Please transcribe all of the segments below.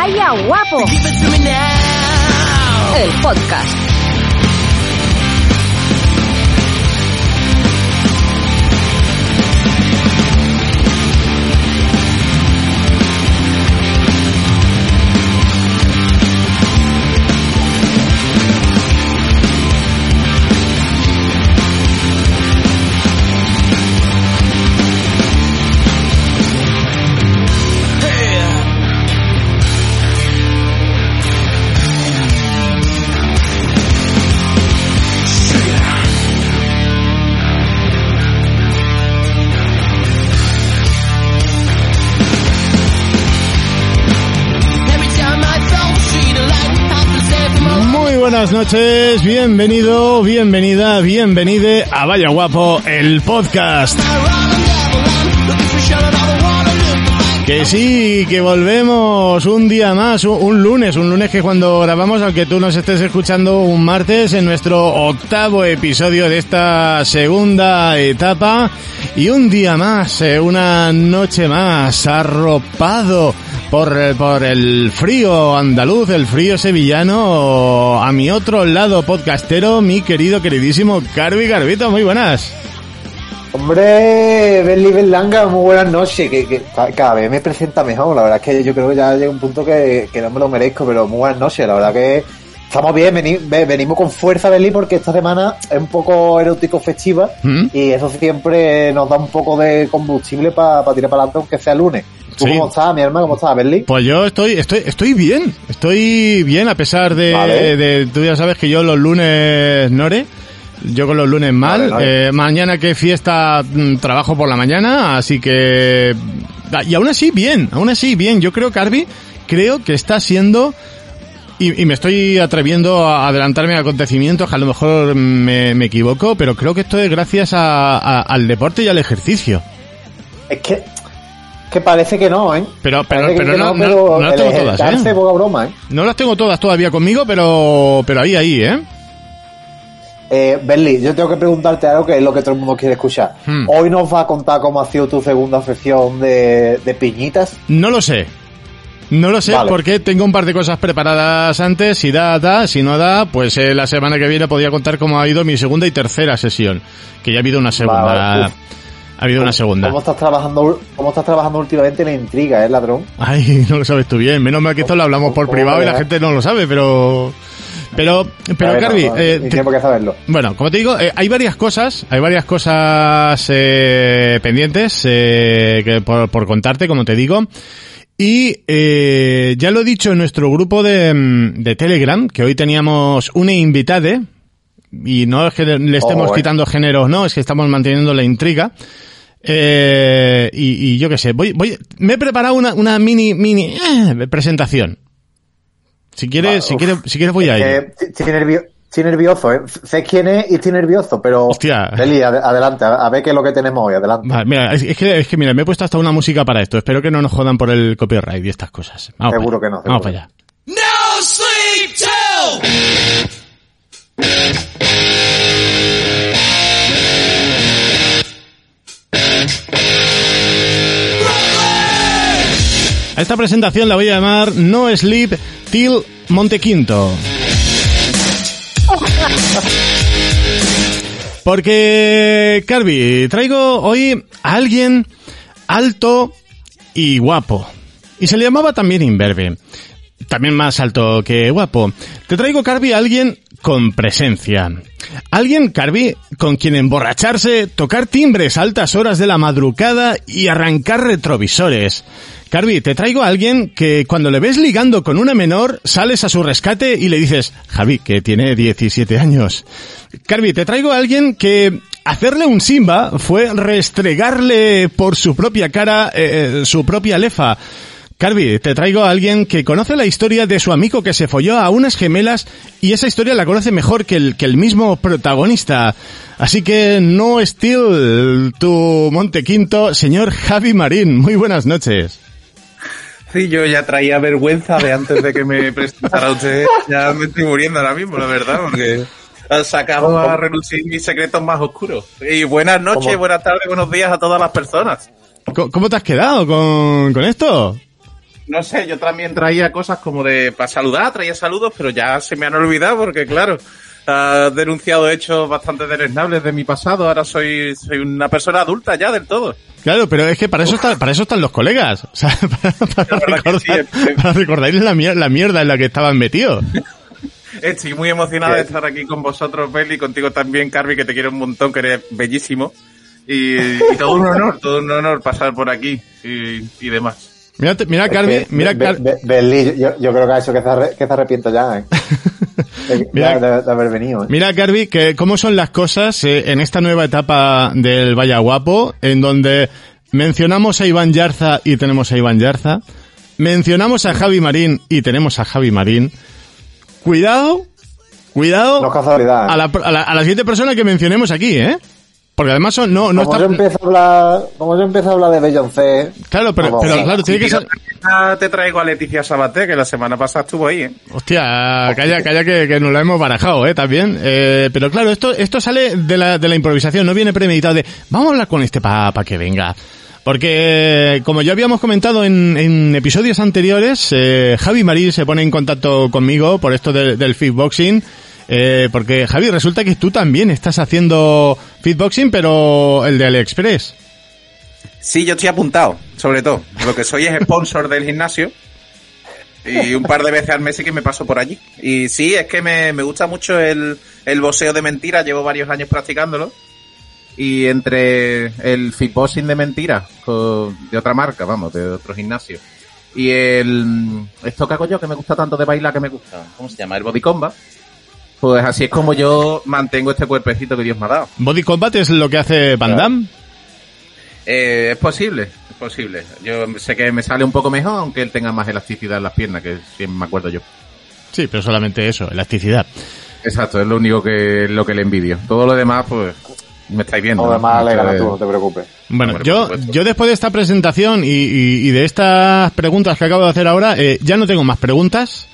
Vaya guapo. El podcast. Buenas noches, bienvenido, bienvenida, bienvenide a Vaya Guapo, el podcast. Que sí, que volvemos un día más, un, un lunes, un lunes que cuando grabamos, aunque tú nos estés escuchando un martes, en nuestro octavo episodio de esta segunda etapa, y un día más, eh, una noche más, arropado por, eh, por el frío andaluz, el frío sevillano, a mi otro lado podcastero, mi querido, queridísimo Carvi Garbito, muy buenas. Hombre, Berli Berlanga, muy buenas noches. Que, que ca- cada vez me presenta mejor. La verdad es que yo creo que ya llega un punto que, que no me lo merezco, pero muy buenas noches. La verdad que estamos bien, veni- ve- venimos con fuerza, Berli, porque esta semana es un poco erótico festiva ¿Mm? y eso siempre nos da un poco de combustible para tirar para adelante, aunque sea lunes. ¿Tú Sí. cómo estás, mi hermano? ¿Cómo estás, Berli? Pues yo estoy, estoy, estoy bien, estoy bien a pesar de, Vale. de- tú ya sabes que yo los lunes nore, yo con los lunes mal, Vale, vale. eh, mañana que fiesta mm, trabajo por la mañana, así que, y aún así bien, aún así bien, yo creo Carvi, creo que está siendo y, y me estoy atreviendo a adelantarme a acontecimientos que a lo mejor me, me equivoco, pero creo que esto es gracias a- a- al deporte y al ejercicio. Es que, que parece que no, ¿eh? Pero, pero, pero no, no, pero no las tengo todas, ¿eh? poca broma, ¿eh? No las tengo todas todavía conmigo, pero, pero ahí, ahí, ¿eh? Eh, Berli, yo tengo que preguntarte algo que es lo que todo el mundo quiere escuchar. Hmm. Hoy nos va a contar cómo ha sido tu segunda sesión de, de piñitas. No lo sé. No lo sé Vale. porque tengo un par de cosas preparadas antes. Si da, da. Si no da, pues eh, la semana que viene podría contar cómo ha ido mi segunda y tercera sesión. Que ya ha habido una segunda. Vale. Ha habido una segunda. ¿Cómo estás trabajando, cómo estás trabajando últimamente en la intriga, eh, ladrón? Ay, no lo sabes tú bien. Menos mal que esto lo hablamos por ¿Cómo privado y la gente no lo sabe, pero... Pero, pero ver, no, Carvi, no, eh, te- que saberlo. Bueno, como te digo, eh, hay varias cosas, hay varias cosas eh, pendientes eh, que por, por contarte, como te digo. Y eh, ya lo he dicho en nuestro grupo de, de Telegram, que hoy teníamos una invitada, y no es que le estemos Oh, quitando géneros, no, es que estamos manteniendo la intriga. Eh, y, y yo qué sé, voy, voy, me he preparado una, una mini, mini eh, presentación. Si quieres, si quieres, si quieres voy a. Eh, estoy, nervio- estoy nervioso, ¿eh? Sé quién es y estoy nervioso, pero... Hostia. Berli, ad- adelante, a, a ver qué es lo que tenemos hoy, adelante. Vale, mira, es, es que, es que mira, me he puesto hasta una música para esto. Espero que no nos jodan por el copyright y estas cosas. Vamos Seguro que no, Vamos para allá. No sleep till. A esta presentación la voy a llamar No Sleep Till Montequinto. Porque, Carvi, traigo hoy a alguien alto y guapo. Y se le llamaba también imberbe. También más alto que guapo. Te traigo, Carvi, a alguien con presencia. Alguien, Carvi, con quien emborracharse, tocar timbres a altas horas de la madrugada y arrancar retrovisores. Carvi, te traigo a alguien que cuando le ves ligando con una menor, sales a su rescate y le dices, Javi, que tiene 17 años. Carvi, te traigo a alguien que hacerle un Simba fue restregarle por su propia cara eh, su propia lefa. Carvi, te traigo a alguien que conoce la historia de su amigo que se folló a unas gemelas y esa historia la conoce mejor que el, que el mismo protagonista. Así que no Steel, tu Monte Quinto, señor Javi Marín. Muy buenas noches. Sí, yo ya traía vergüenza de antes de que me presentara usted. Ya me estoy muriendo ahora mismo, la verdad, porque sacado a relucir mis secretos más oscuros. Y buenas noches, ¿Cómo? buenas tardes, buenos días a todas las personas. ¿Cómo cómo te has quedado con, con esto? No sé, yo también traía cosas como de para saludar, traía saludos, pero ya se me han olvidado porque, claro, has denunciado hechos bastante deleznables de mi pasado. Ahora soy, soy una persona adulta ya del todo. Claro, pero es que para eso, está, para eso están los colegas. O sea, para, para recordar, sí, eh. para recordarles la, mier- la mierda en la que estaban metidos. Estoy muy emocionado de estar aquí con vosotros, Beli, y contigo también, Carvi, que te quiero un montón, que eres bellísimo. Y, y todo un honor, todo un honor pasar por aquí y, y demás. Mira, mira que mira Be- Car- Be- Berlín, yo, yo creo que ha hecho que se, que se arrepiento ya, ¿eh? De- Mira- de, de haber venido, ¿eh? Mira, Carvi, que cómo son las cosas eh, en esta nueva etapa del Vaya Guapo, en donde mencionamos a Iván Yarza y tenemos a Iván Yarza, mencionamos a Javi Marín y tenemos a Javi Marín. Cuidado, cuidado No es casualidad. a la, a la, a la siguiente persona que mencionemos aquí, ¿eh? Porque además son, no, no como, está... yo empiezo a hablar, como yo empiezo a hablar de Beyoncé, Claro, pero, Vamos. pero Sí. claro, tiene que ser... Te traigo a Leticia Sabaté, que la semana pasada estuvo ahí, ¿eh? Hostia, calla, calla que, que nos la hemos barajado, eh, también. Eh, pero claro, esto, esto sale de la, de la improvisación, no viene premeditado de, vamos a hablar con este para que venga. Porque, como ya habíamos comentado en, en episodios anteriores, eh, Javi Marín se pone en contacto conmigo por esto de- del fitboxing. Eh, porque, Javi, resulta que tú también estás haciendo fitboxing, pero el de AliExpress. Sí, yo estoy apuntado, sobre todo. Lo que soy es sponsor del gimnasio. Y un par de veces al mes sí que me paso por allí. Y sí, es que me, me gusta mucho el, el boxeo de mentiras. Llevo varios años practicándolo. Y entre el fitboxing de mentiras, con- de otra marca, vamos, de otro gimnasio. Y el, esto que hago yo, que me gusta tanto de bailar, que me gusta. ¿Cómo se llama? El body combat. Pues así es como yo mantengo este cuerpecito que Dios me ha dado. Body Combat es lo que hace Van Damme. Eh, es posible, es posible. Yo sé que me sale un poco mejor, aunque él tenga más elasticidad en las piernas, que siempre me acuerdo yo. Sí, pero solamente eso, elasticidad. Exacto, es lo único que lo que le envidio. Todo lo demás, pues, me estáis viendo. todo ¿no? demás le gana tú, no te preocupes. Bueno, yo, yo después de esta presentación y, y- y de estas preguntas que acabo de hacer ahora, eh, ya no tengo más preguntas.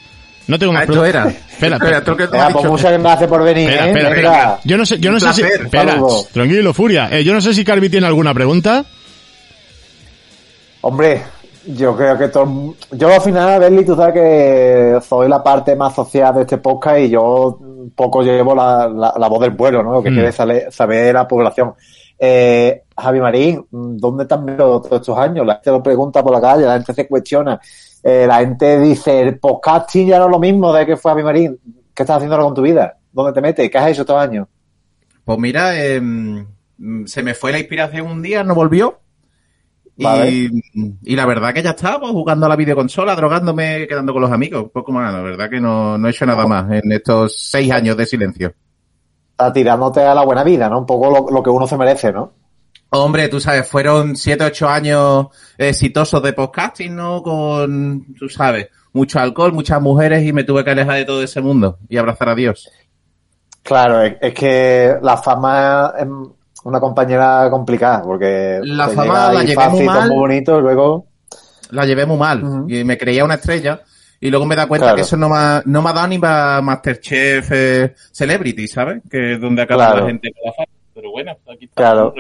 No tengo Ah, más esto preguntas. era. Espera, espera. has pues dicho. muchas gracias por venir, Espera, ¿eh? espera, venga. Yo no sé, yo no sé si, espera, tranquilo, Furia. Eh, yo no sé si Carvi tiene alguna pregunta. Hombre, yo creo que todo... Yo al final, Berli, tú sabes que soy la parte más social de este podcast y yo poco llevo la, la, la voz del pueblo, ¿no? Lo que Mm. quiere saber, saber la población. Eh, Javi Marín, ¿dónde te has todos estos años? La gente lo pregunta por la calle, la gente se cuestiona. Eh, la gente dice, el podcasting ya no es lo mismo de que fue Javi Marín. ¿Qué estás haciendo ahora con tu vida? ¿Dónde te metes? ¿Qué has hecho estos años? Pues mira, eh, mm, se me fue la inspiración un día, no volvió. Vale. Y, y la verdad que ya estaba pues, jugando a la videoconsola, drogándome, quedando con los amigos. Poco más, la verdad que no, no he hecho nada más en estos seis años de silencio. Está tirándote a la buena vida, ¿no? Un poco lo, lo que uno se merece, ¿no? Hombre, tú sabes, fueron siete, ocho años exitosos de podcasting, ¿no? Con, tú sabes, mucho alcohol, muchas mujeres y me tuve que alejar de todo ese mundo y abrazar a Dios. Claro, es, que la fama es una compañera complicada, porque La fama la llevé fácil, muy mal. muy bonito, luego... La llevé muy mal y me creía una estrella y luego me da cuenta Claro. que eso no me, ha- no me ha dado ni para Masterchef eh, Celebrity, ¿sabes? Que es donde acaba Claro. la gente con la fama. Pero bueno, aquí está. Claro.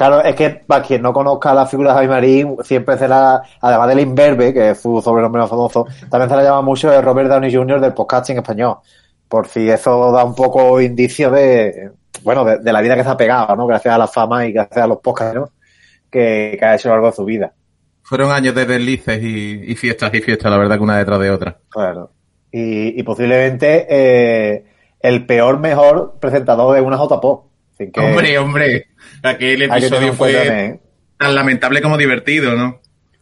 Claro, es que para quien no conozca la figura de Javi Marín, siempre se la, además del Inverbe, que fue su sobrenombre más famoso, también se la llama mucho de Robert Downey Jr. del podcasting español. Por si eso da un poco indicio de, bueno, de, de la vida que se ha pegado, ¿no? Gracias a la fama y gracias a los podcasts, ¿no? Que, que ha hecho a lo largo de su vida. Fueron años de deslices y, y fiestas y fiestas, la verdad que una detrás de otra. Claro. y, y posiblemente eh, el peor mejor presentador de una JPO. Así que Hombre, hombre, aquel episodio fue ¿eh? tan lamentable como divertido, ¿no?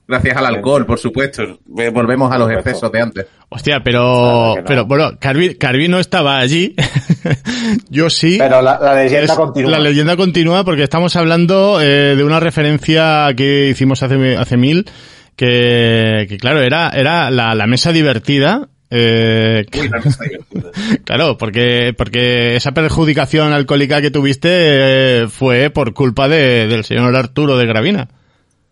Gracias al alcohol, por supuesto. Volvemos a los excesos de antes. Hostia, pero, Claro que no. pero bueno, Carvi, Carvi no estaba allí. Yo sí. Pero la, la leyenda Es- continúa. La leyenda continúa porque estamos hablando eh, de una referencia que hicimos hace, hace mil, que, que claro, era, era la, la mesa divertida. Eh, claro, porque, porque esa perjudicación alcohólica que tuviste eh, fue por culpa de, del señor Arturo de Gravina.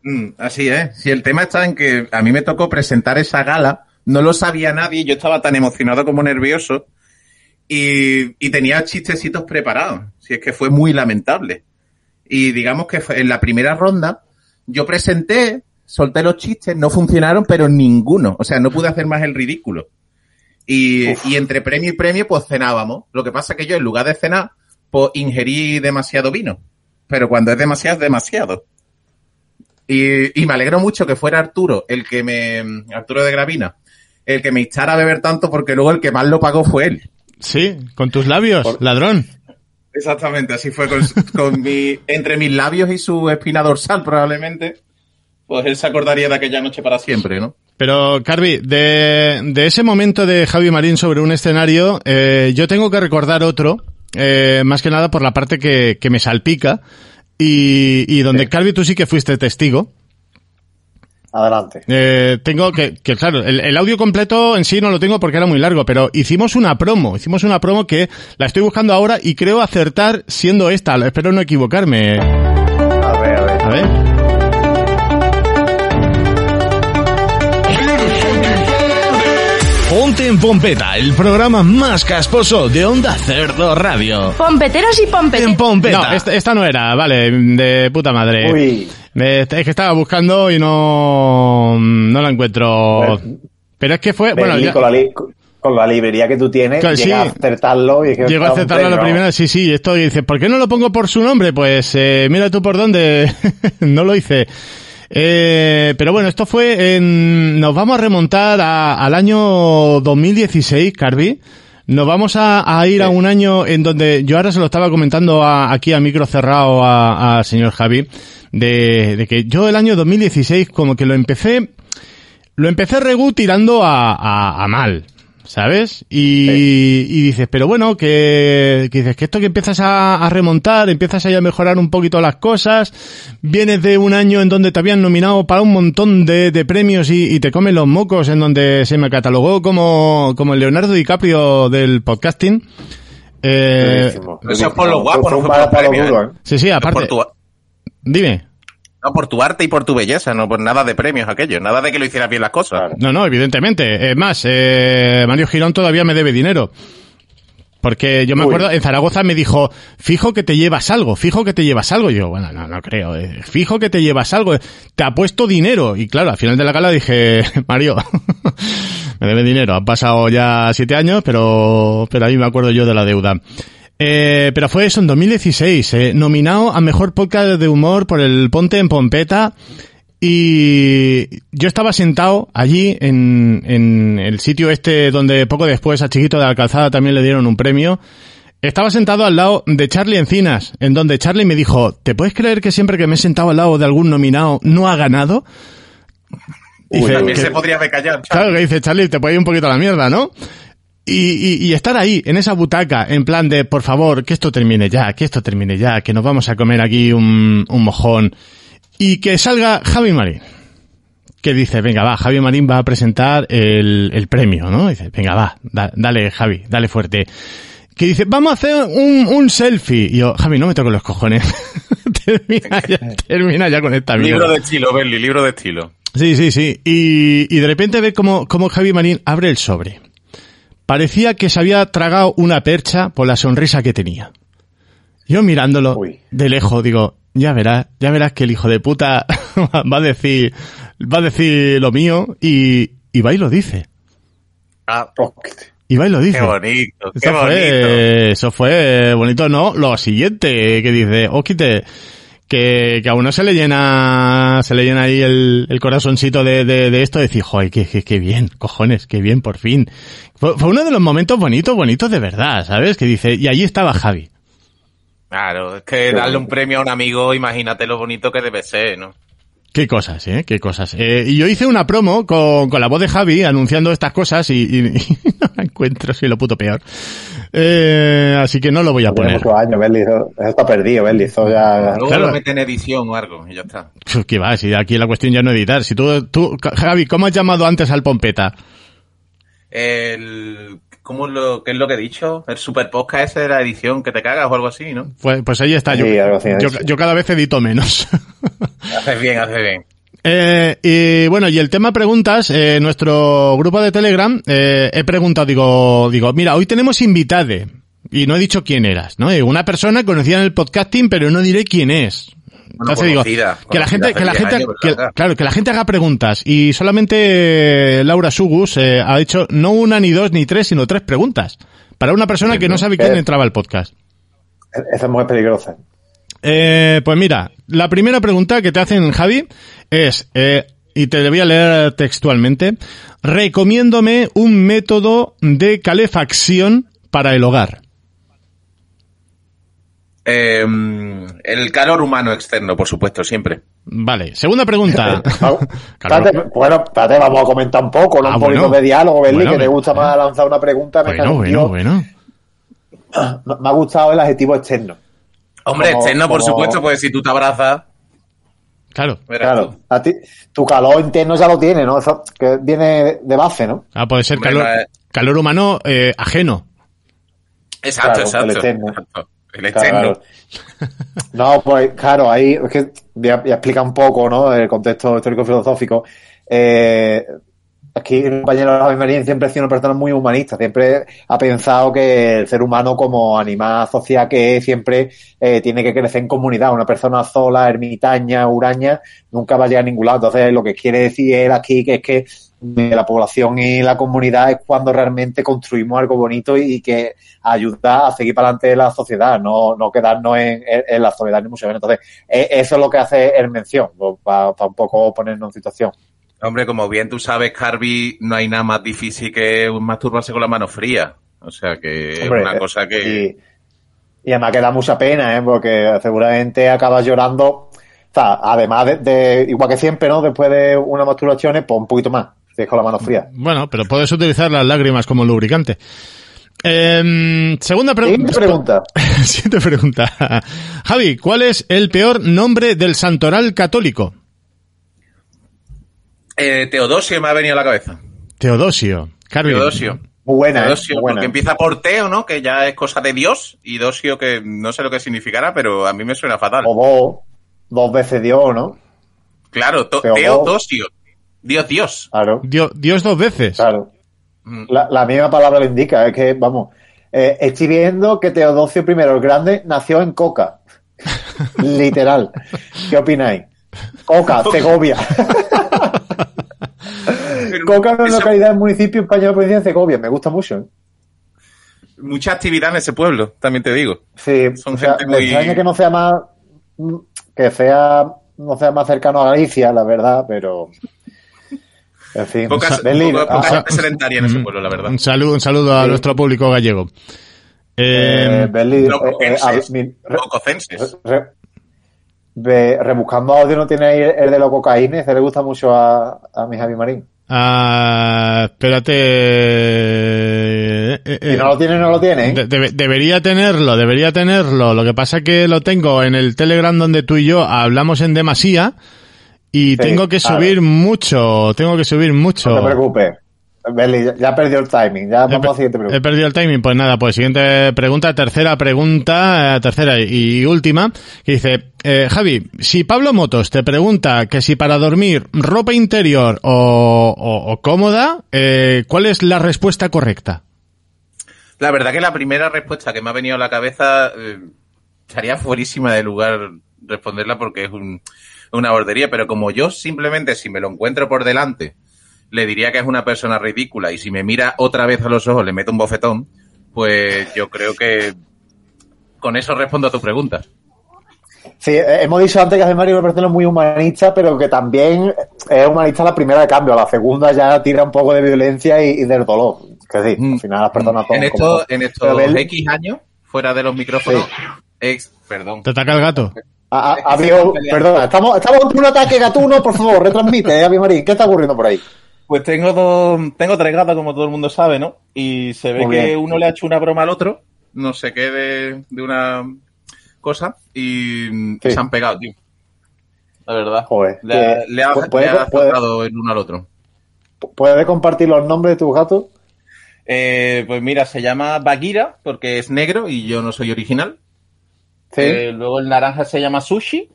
Mm, así es. Si el tema está en que a mí me tocó presentar esa gala, no lo sabía nadie, yo estaba tan emocionado como nervioso y, y tenía chistecitos preparados. Si es que fue muy lamentable. Y digamos que en la primera ronda yo presenté, solté los chistes, no funcionaron, pero ninguno. O sea, no pude hacer más el ridículo. Y, y entre premio y premio, pues cenábamos. Lo que pasa que yo, en lugar de cenar, pues ingerí demasiado vino. Pero cuando es demasiado, es demasiado. Y, y me alegro mucho que fuera Arturo, el que me, Arturo de Gravina, el que me instara a beber tanto porque luego el que más lo pagó fue él. Sí, con tus labios, ladrón. Exactamente, así fue con, con mi, entre mis labios y su espina dorsal probablemente. Pues él se acordaría de aquella noche para siempre, ¿no? Pero, Carvi, de, de ese momento de Javi Marín sobre un escenario, eh, yo tengo que recordar otro, eh, más que nada por la parte que, que me salpica, y, y donde, Carvi, tú sí que fuiste testigo. Adelante. Eh, tengo que, que claro, el, el audio completo en sí no lo tengo porque era muy largo, pero hicimos una promo, hicimos una promo que la estoy buscando ahora y creo acertar siendo esta, espero no equivocarme. A ver, a ver. A ver. Ponte en Pompeta, el programa más casposo de Onda Cerdo Radio. Pompeteros y En pompeteros. Pompeta. No, esta, esta no era, vale, de puta madre. Uy. Me- es que estaba buscando y no, no la encuentro. Bueno, Pero es que fue, bueno, ya- con, la li- con la librería que tú tienes, Claro, llega sí. a acertarlo y es que llegó a está un aceptarlo a la premio. primera, sí, sí, esto y dice, ¿por qué no lo pongo por su nombre? Pues eh, mira tú por dónde, no lo hice. Eh, pero bueno, esto fue en, nos vamos a remontar a- al año 2016, Carvi. Nos vamos a, a ir a un año en donde yo ahora se lo estaba comentando a- aquí a micro cerrado a- al señor Javi, de, de que yo el año 2016 como que lo empecé, lo empecé regu tirando a mal, ¿sabes? Y, y dices, pero bueno, que, que dices que esto que empiezas a, a remontar, empiezas ahí a mejorar un poquito las cosas, vienes de un año en donde te habían nominado para un montón de, de premios y, y te comen los mocos, en donde se me catalogó como, como el Leonardo DiCaprio del podcasting. Eh, Eso es por lo guapo, Fue no fue por los premios, ¿eh? sí, sí, Por aparte, tu, dime. No, por tu arte y por tu belleza, no por nada de premios aquello, nada de que lo hicieras bien las cosas. Claro. No, no, evidentemente. Es más, eh, Mario Girón todavía me debe dinero. Porque yo me Uy. acuerdo, en Zaragoza me dijo, fijo que te llevas algo, fijo que te llevas algo. Y yo, bueno, no, no creo, eh, fijo que te llevas algo, te ha puesto dinero. Y claro, al final de la gala dije, Mario, me debe dinero, han pasado ya siete años, pero, pero ahí me acuerdo yo de la deuda. Eh, pero fue eso en 2016, eh, nominado a Mejor Podcast de Humor por el Ponte en Pompeta. Y yo estaba sentado allí en, en el sitio este donde poco después a Chiquito de la Calzada también le dieron un premio. Estaba sentado al lado de Charlie Encinas, en donde Charlie me dijo, ¿te puedes creer que siempre que me he sentado al lado de algún nominado no ha ganado? Uy, Dice, También que- se podría haber callado. Claro que dice Charlie, te puede ir un poquito a la mierda, ¿no? Y, y, y estar ahí, en esa butaca, en plan de, por favor, que esto termine ya, que esto termine ya, que nos vamos a comer aquí un, un mojón. Y que salga Javi Marín. Que dice, venga, va, Javi Marín va a presentar el, el premio, ¿no? Dice, venga, va, da- dale, Javi, dale fuerte. Que dice, vamos a hacer un, un selfie. Y yo, Javi, no me toques los cojones. termina, ya, termina ya con esta mierda. Libro de estilo, Berli, libro de estilo. Sí, sí, sí. Y, y de repente ve como, como Javi Marín abre el sobre. Parecía que se había tragado una percha por la sonrisa que tenía. Yo mirándolo Uy. de lejos digo, ya verás, ya verás que el hijo de puta va a decir, va a decir lo mío y, y va y lo dice. Ah, Y va y lo dice. qué bonito, qué Eso bonito. fue, eso fue bonito, ¿no? Lo siguiente que dice, Oquite, que, que a uno se le llena, se le llena ahí el, el corazoncito de, de, de esto, de decir, joder, qué, qué, qué bien, cojones, qué bien, por fin. Fue, fue uno de los momentos bonitos, bonitos de verdad, ¿sabes? Que dice, y allí estaba Javi. Claro, es que darle un premio a un amigo, imagínate lo bonito que debe ser, ¿no? Qué cosas, ¿eh? Qué cosas. Eh, y yo hice una promo con, con la voz de Javi anunciando estas cosas y, y- y no la encuentro, soy lo puto peor. Eh, así que no lo voy a Tiene poner. años. Eso, está perdido, Belly. Eso ya... Luego Claro. lo mete en edición o algo y ya está. ¿Qué va? Si aquí la cuestión ya no es editar. Si tú, tú, Javi, ¿cómo has llamado antes al Pompeta? El, ¿cómo es lo, ¿Qué es lo que he dicho? El super podcast ese de la edición que te cagas o algo así, ¿no? Pues, pues ahí está. Yo, Sí, algo así, yo, sí. yo cada vez edito menos. Haces bien, haces bien. Eh, y bueno, y el tema preguntas, eh, nuestro grupo de Telegram, eh, he preguntado, digo, digo, mira, hoy tenemos invitade. Y no he dicho quién eras, ¿no? Eh, Una persona conocida en el podcasting, pero no diré quién es. Entonces digo, conocida, que la gente, que la gente, 10 años, que- claro, que la gente haga preguntas. Y solamente eh, Laura Sugus eh, ha hecho no una, ni dos, ni tres, sino tres preguntas. Para una persona que no sabe quién entraba al podcast. Esa es muy peligrosa. Eh, pues mira, la primera pregunta que te hacen, Javi, es, eh, y te voy a leer textualmente, recomiéndome un método de calefacción para el hogar. Eh, el calor humano externo, por supuesto, siempre. Vale, segunda pregunta. Bueno, espérate, vamos a comentar un poco, ¿no? Ah, un poquito bueno. de diálogo, Bueno, que te gusta más lanzar una pregunta. me Bueno, bueno, bueno. Me me ha gustado el adjetivo externo. Hombre, Como- externo, por como- supuesto, pues si tú te abrazas, Claro. Claro, tú. a ti, tu calor interno ya lo tiene, ¿no? Eso que viene de base, ¿no? Ah, puede ser Hombre, calor, calor humano eh, ajeno. Exacto, Claro, exacto. el externo. exacto. El externo. Claro. No, pues claro, ahí es que voy a, voy a explicar un poco, ¿no? El contexto histórico-filosófico. Eh, aquí el compañero de la Ave María siempre ha sido una persona muy humanista, siempre ha pensado que el ser humano como animal social que es, siempre eh, tiene que crecer en comunidad. Una persona sola, ermitaña, huraña, nunca va a llegar a ningún lado. Entonces, lo que quiere decir él aquí que es que la población y la comunidad es cuando realmente construimos algo bonito y que ayuda a seguir para adelante la sociedad, no, no quedarnos en, en- en la soledad ni mucho menos. Entonces, eh, eso es lo que hace el mención, para, un poco ponernos en situación. Hombre, como bien tú sabes, Carby, no hay nada más difícil que masturbarse con la mano fría. O sea que Hombre, es una cosa que... Y, y además que da mucha pena, ¿eh? porque seguramente acabas llorando, o sea, además de, de- igual que siempre, ¿no? Después de una masturbación, pues un poquito más, si es con la mano fría. Bueno, pero puedes utilizar las lágrimas como lubricante. Em, segunda pre- Siguiente pregunta. Siguiente pregunta. Javi, ¿cuál es el peor nombre del santoral católico? Eh, Teodosio me ha venido a la cabeza. Teodosio. Carvi. Teodosio. Muy buena, ¿eh? Teodosio, Muy buena. porque empieza por Teo, ¿no? Que ya es cosa de Dios, y Dosio, que no sé lo que significará, pero a mí me suena fatal. O dos, dos veces Dios, ¿no? Claro, to- Teodosio. Teodosio. Dios, Dios. Claro. Dio- Dios dos veces. Claro. Mm. La, la misma palabra lo indica, es que, vamos, eh, estoy viendo que Teodosio I el Grande nació en Coca. Literal. ¿Qué opináis? Coca, Segovia. Coca es una Eso- localidad del municipio español de provincia de Segovia. Me gusta mucho. ¿eh? Mucha actividad en ese pueblo, también te digo. Sí, Son o sea, gente me muy- extraña que no sea más, mm, que sea, no sea más cercano a Galicia, la verdad, pero, en fin. Pocas, Berlín, poca- poca ah, gente sedentaria en ese pueblo, la verdad. Un saludo, un saludo a Sí. nuestro público gallego. eh, Eh, Berlín, eh, eh, a- re- Lococenses. Re- rebuscando audio no tiene ahí el de los cocaínes, se le gusta mucho a, a mi Javi Marín. Ah, espérate. eh, eh, Si no lo tiene, no lo tiene. ¿eh? de- debe- debería tenerlo, debería tenerlo. Lo que pasa que lo tengo en el Telegram donde tú y yo hablamos en demasía y Sí, tengo que subir mucho, tengo que subir mucho. No te preocupes. Berli, ya, ya perdió el timing. Ya He, vamos a la siguiente he pregunta. perdido el timing. Pues nada, pues siguiente pregunta, tercera pregunta, eh, tercera y última, que dice, eh, Javi, si Pablo Motos te pregunta que si para dormir ropa interior o, o- o cómoda, eh, ¿cuál es la respuesta correcta? La verdad que la primera respuesta que me ha venido a la cabeza eh, estaría fuerísima de lugar responderla porque es un- una bordería, pero como yo simplemente si me lo encuentro por delante le diría que es una persona ridícula y si me mira otra vez a los ojos le meto un bofetón, pues yo creo que con eso respondo a tu pregunta. Sí, eh, hemos dicho antes que hace Mario es una persona muy humanista, pero que también es humanista la primera de cambio. La segunda ya tira un poco de violencia y, y del dolor. Que sí, al final las personas En son. en estos X años, fuera de los micrófonos, ex, perdón. ¿Te ataca el gato? es que peleando. perdona, estamos, estamos ante un ataque gatuno, por favor, retransmite, eh, Avi Marín. ¿Qué está ocurriendo por ahí? Pues tengo dos, tengo tres gatos, como todo el mundo sabe, ¿no? Y se ve Muy que bien. uno le ha hecho una broma al otro, no sé qué de, de una cosa, y Sí. se han pegado, tío. La verdad. Joder, Le, ha- le ha, le el uno al otro. ¿Puedes compartir los nombres de tus gatos? Eh, pues mira, se llama Bagheera porque es negro y yo no soy original. Sí. Eh, luego el naranja se llama Sushi,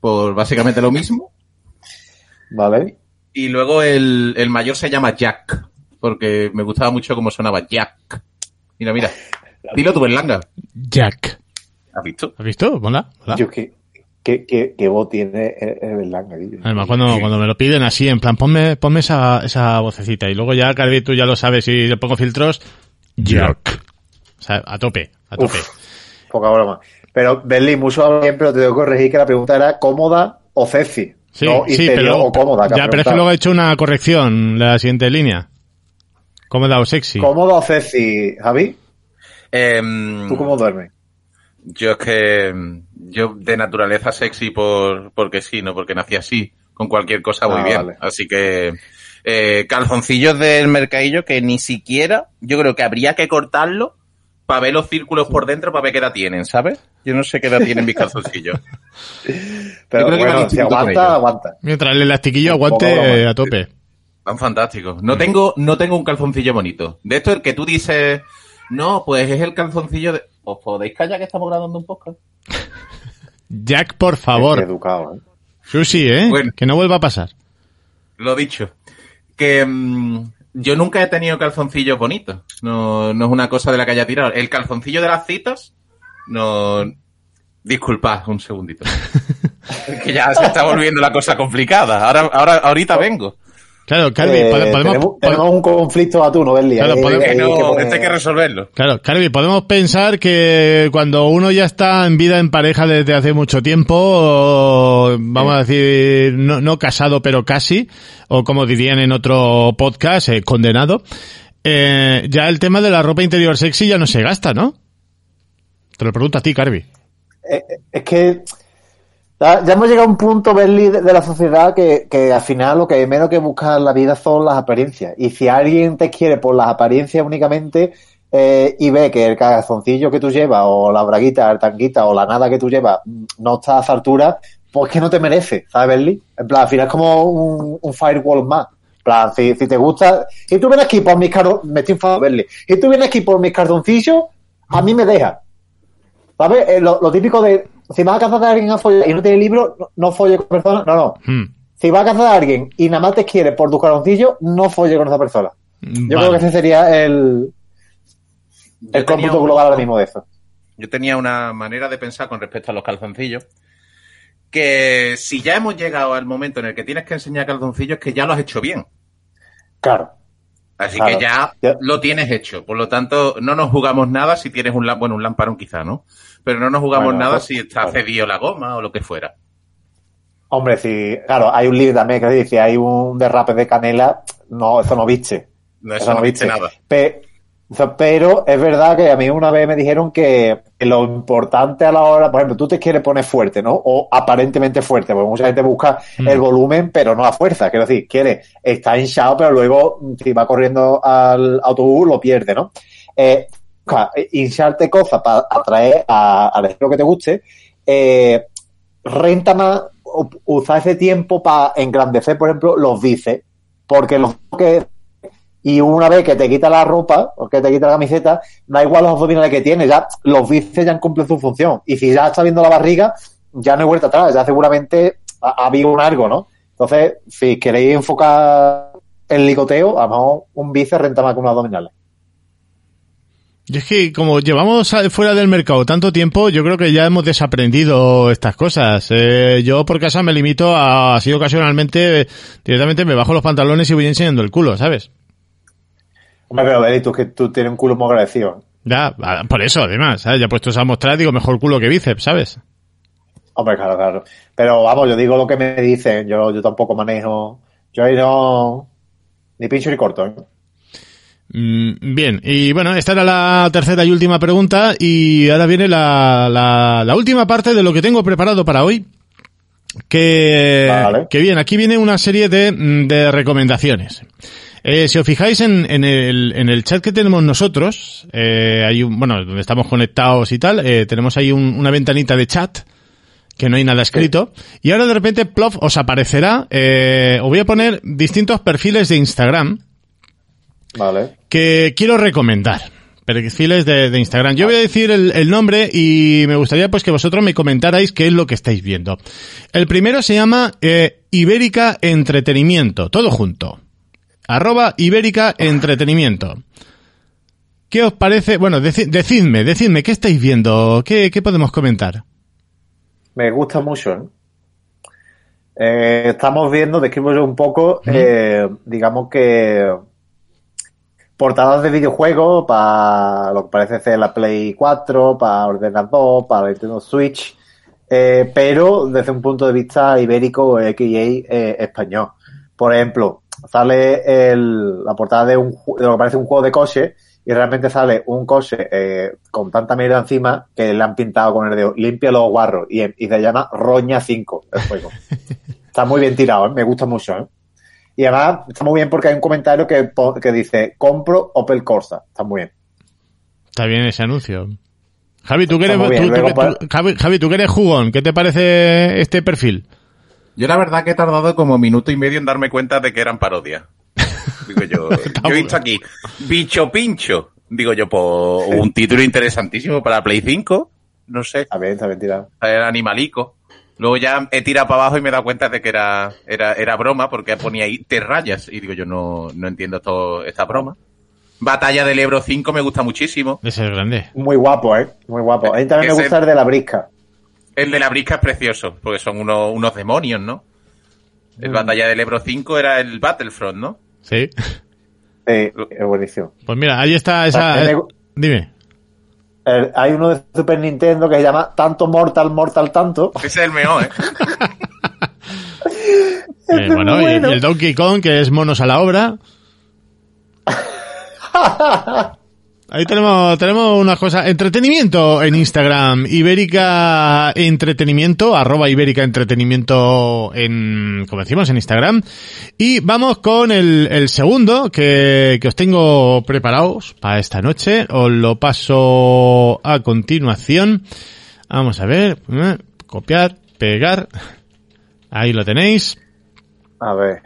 por básicamente lo mismo. Vale. Y luego el, el mayor se llama Jack, porque me gustaba mucho cómo sonaba Jack. Mira, mira. Dilo tu Berlanga. Jack. ¿Has visto? ¿Has visto? Mola, mola. Yo, ¿qué, qué, qué, qué voz tiene el, Berlanga, tío? Además, cuando, cuando me lo piden así, en plan, ponme, ponme esa, esa vocecita. Y luego ya, Carvi, tú ya lo sabes, si le pongo filtros, Jack. O sea, a tope, a tope. Uf, poca broma. Pero, Berlín, mucho habla bien, pero te tengo que corregir que la pregunta era cómoda o sexy. Sí, no sí, pero, o cómoda. que ha ya, pero es que luego he hecho una corrección, la siguiente línea. Cómoda o sexy. ¿Cómoda o sexy, Javi? Em, ¿Tú cómo duermes? Yo es que em, yo de naturaleza sexy por porque sí, no porque nací así. Con cualquier cosa voy Ah, bien. vale. Así que eh, calzoncillos del mercadillo que ni siquiera yo creo que habría que cortarlo para ver los círculos por dentro para ver qué edad tienen, ¿sabes? Yo no sé qué edad tienen mis calzoncillos. Pero creo que bueno, van si aguanta, aguanta. Mientras el elastiquillo aguante eh, a tope. Tan fantásticos. No tengo, no tengo un calzoncillo bonito. De esto el que tú dices, no, pues es el calzoncillo de. ¿Os podéis callar que estamos grabando un podcast? Jack, por favor. educado, ¿eh? Sushi, ¿eh? Bueno. Que no vuelva a pasar. Lo dicho. Que mm, yo nunca he tenido calzoncillos bonitos. No, no es una cosa de la que haya tirado. El calzoncillo de las citas, no. Disculpad, un segundito. Es que ya se está volviendo la cosa complicada. Ahora, ahora, ahorita vengo. Claro, Carvi, Eh, pode- podemos, tenemos, un conflicto a tú, ¿no, Berlín? Claro, podemos- Que no, poner- esto hay que resolverlo. Claro, Carvi, podemos pensar que cuando uno ya está en vida en pareja desde hace mucho tiempo, o, vamos a decir, no, no casado, pero casi, o como dirían en otro podcast, eh, condenado, eh, ya el tema de la ropa interior sexy ya no se gasta, ¿no? Te lo pregunto a ti, Carvi. Eh, es que ya, hemos llegado a un punto, Berli, de, la sociedad que, que al final lo que menos que busca en la vida son las apariencias. Y si alguien te quiere por las apariencias únicamente eh, y ve que el calzoncillo que tú llevas, o la braguita, el tanguita, o la nada que tú llevas mm, no está a esa altura, pues que no te merece, ¿sabes, Berli? En plan, al final es como un, un firewall más. En plan, si, si te gusta, si tú vienes aquí por mis cartoncillos, me estoy enfadado, Berli. Si tú vienes aquí por mis cartoncillos, a mí me deja. ¿Sabes? Eh, lo, lo típico de, si vas a casar a alguien a follar y no tiene libro, no, no folle con personas. No, no. Hmm. Si vas a casar a alguien y nada más te quiere por tu calzoncillo, no folle con esa persona. Yo Vale. creo que ese sería el, el cómputo un- global ahora mismo de eso. Yo tenía una manera de pensar con respecto a los calzoncillos. Que si ya hemos llegado al momento en el que tienes que enseñar calzoncillos, que ya lo has hecho bien. Claro. Así Claro. que ya, Ya. lo tienes hecho. Por lo tanto, no nos jugamos nada si tienes un, bueno, un lamparón quizá, ¿no? Pero no nos jugamos Bueno, nada pues, si está claro. cedido la goma o lo que fuera. Hombre, si, claro, hay un líder también que dice, si hay un derrape de canela, no, eso no viste. No, eso no viste nada. Pe- pero es verdad que a mí una vez me dijeron que lo importante a la hora, por ejemplo, tú te quieres poner fuerte, ¿no? O aparentemente fuerte, porque mucha gente busca Mm. el volumen, pero no la fuerza. Quiero decir, quiere, está hinchado, pero luego, si va corriendo al autobús, lo pierde, ¿no? Eh, claro, hincharte cosas para atraer a- al estilo que te guste, eh, renta más usar ese tiempo para engrandecer, por ejemplo, los bíceps, porque los que y una vez que te quita la ropa o que te quita la camiseta, da igual los abdominales que tienes, ya los bíceps ya han cumplido su función. Y si ya está viendo la barriga, ya no hay vuelta atrás, ya seguramente ha, ha habido un algo, ¿no? Entonces, si queréis enfocar el licoteo, a lo mejor un bíceps renta más que unos abdominales. Y es que como llevamos fuera del mercado tanto tiempo, yo creo que ya hemos desaprendido estas cosas. Eh, yo por casa me limito a, así ocasionalmente, eh, directamente me bajo los pantalones y voy enseñando el culo, ¿sabes? Hombre, pero Beli, tú que tú tienes un culo muy agradecido. Ya, ah, por eso además, ¿sabes? Ya puestos a mostrar, digo, mejor culo que bíceps, ¿sabes? Hombre, claro, claro. Pero vamos, yo digo lo que me dicen. Yo, yo tampoco manejo. Yo ahí no. Ni pincho ni corto, ¿eh? Mm, Bien, y bueno, esta era la tercera y última pregunta y ahora viene la, la, la última parte de lo que tengo preparado para hoy. Que, Vale. que bien, aquí viene una serie de, mm, de recomendaciones. Eh, si os fijáis en, en, el, en el chat que tenemos nosotros, eh, hay un, bueno, donde estamos conectados y tal, eh, tenemos ahí un- una ventanita de chat que no hay nada escrito. Y ahora de repente, plof, os aparecerá, eh, os voy a poner distintos perfiles de Instagram Vale. que quiero recomendar. Perfiles de, de Instagram. Yo voy a decir el, el nombre y me gustaría pues que vosotros me comentarais qué es lo que estáis viendo. El primero se llama Ibérica Entretenimiento, todo junto. Arroba Ibérica Entretenimiento. ¿Qué os parece? Bueno, deci- decidme, decidme, ¿qué estáis viendo? ¿Qué, qué podemos comentar? Me gusta mucho, ¿eh? Eh, estamos viendo, describo yo un poco, eh, digamos que portadas de videojuegos para lo que parece ser la Play 4, para ordenador, para Nintendo Switch, eh, pero desde un punto de vista ibérico, XA español. Por ejemplo, sale el- la portada de, un, de lo que parece un juego de coche y realmente sale un coche eh, con tanta mierda encima que le han pintado con el dedo limpia los guarros y, y se llama Roña 5 el juego. está muy bien tirado, ¿eh? me gusta mucho. ¿eh? Y además está muy bien porque hay un comentario que, que dice compro Opel Corsa. Está muy bien. Está bien ese anuncio. Javi, tú que eres, tú- tú- Javi, Javi, tú que eres jugón, ¿qué te parece este perfil? Yo la verdad que he tardado como minuto y medio en darme cuenta de que eran parodias. Digo yo, yo he visto aquí, bicho pincho. Digo yo, pues un título interesantísimo para Play 5. No sé, Está bien, está bien tirado. el animalico. Luego ya he tirado para abajo y me he dado cuenta de que era, era, era broma porque ponía ahí te rayas. Y digo yo, no, no entiendo esto, esta broma. Batalla del Ebro 5 me gusta muchísimo. Ese es grande. Muy guapo, ¿eh? Muy guapo. A mí también me gusta el de la brisca. El de la brisca es precioso, porque son unos, unos demonios, ¿no? El Batalla del Ebro 5 era el Battlefront, ¿no? Sí. Sí, es buenísimo. Pues mira, ahí está esa... Eh, dime. El- hay uno de Super Nintendo que se llama Tanto Mortal, Mortal Tanto. Ese es el mejor, ¿eh? Eh, bueno, y- y, el Donkey Kong, que es monos a la obra. Ahí tenemos, tenemos una cosa. Entretenimiento en Instagram. Ibérica Entretenimiento, arroba Ibérica Entretenimiento en, como decimos, en Instagram. Y vamos con el, el segundo que, que os tengo preparados para esta noche. Os lo paso a continuación. Vamos a ver. eh, Copiar, pegar. Ahí lo tenéis. A ver.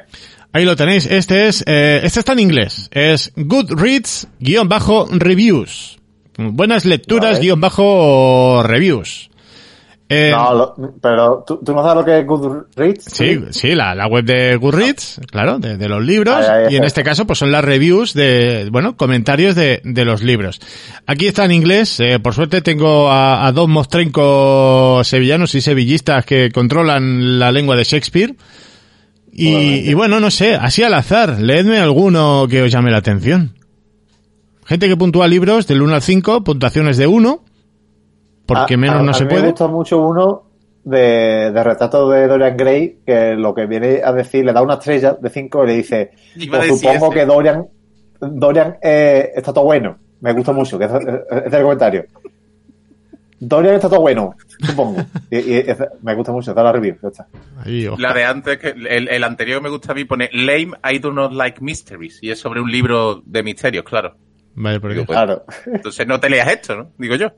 Ahí lo tenéis. Este es, eh, este está en inglés. Es Goodreads guion bajo reviews. Buenas lecturas Vale. guion bajo reviews. Eh, No, lo- pero ¿tú, tú no sabes lo que es Goodreads? Sí, sí, la, la web de Goodreads, claro, de, de los libros, y en este caso pues son las reviews de, bueno, comentarios de, de los libros. Aquí está en inglés, eh, por suerte tengo a, a dos mostrencos sevillanos y sevillistas que controlan la lengua de Shakespeare. Y, bueno, no sé, así al azar, leedme alguno que os llame la atención. Gente que puntúa libros del 1 al 5, puntuaciones de 1, porque A- menos a- no a se mí puede. Me gusta mucho uno de, de retrato de Dorian Gray, que lo que viene a decir, le da una estrella de 5 y le dice, pues supongo ese. que Dorian, Dorian eh, está todo bueno. Me gusta mucho, que es, es el comentario. Dorian está todo bueno, supongo. Y, y es- me gusta mucho, da la review. ya está. Ahí, ojo. La de antes, que el, el anterior me gusta a mí, pone Lame, I do not like mysteries. Y es sobre un libro de misterios, claro. Vale, porque- Digo, pues, Claro, Entonces no te leas esto, ¿no? Digo yo.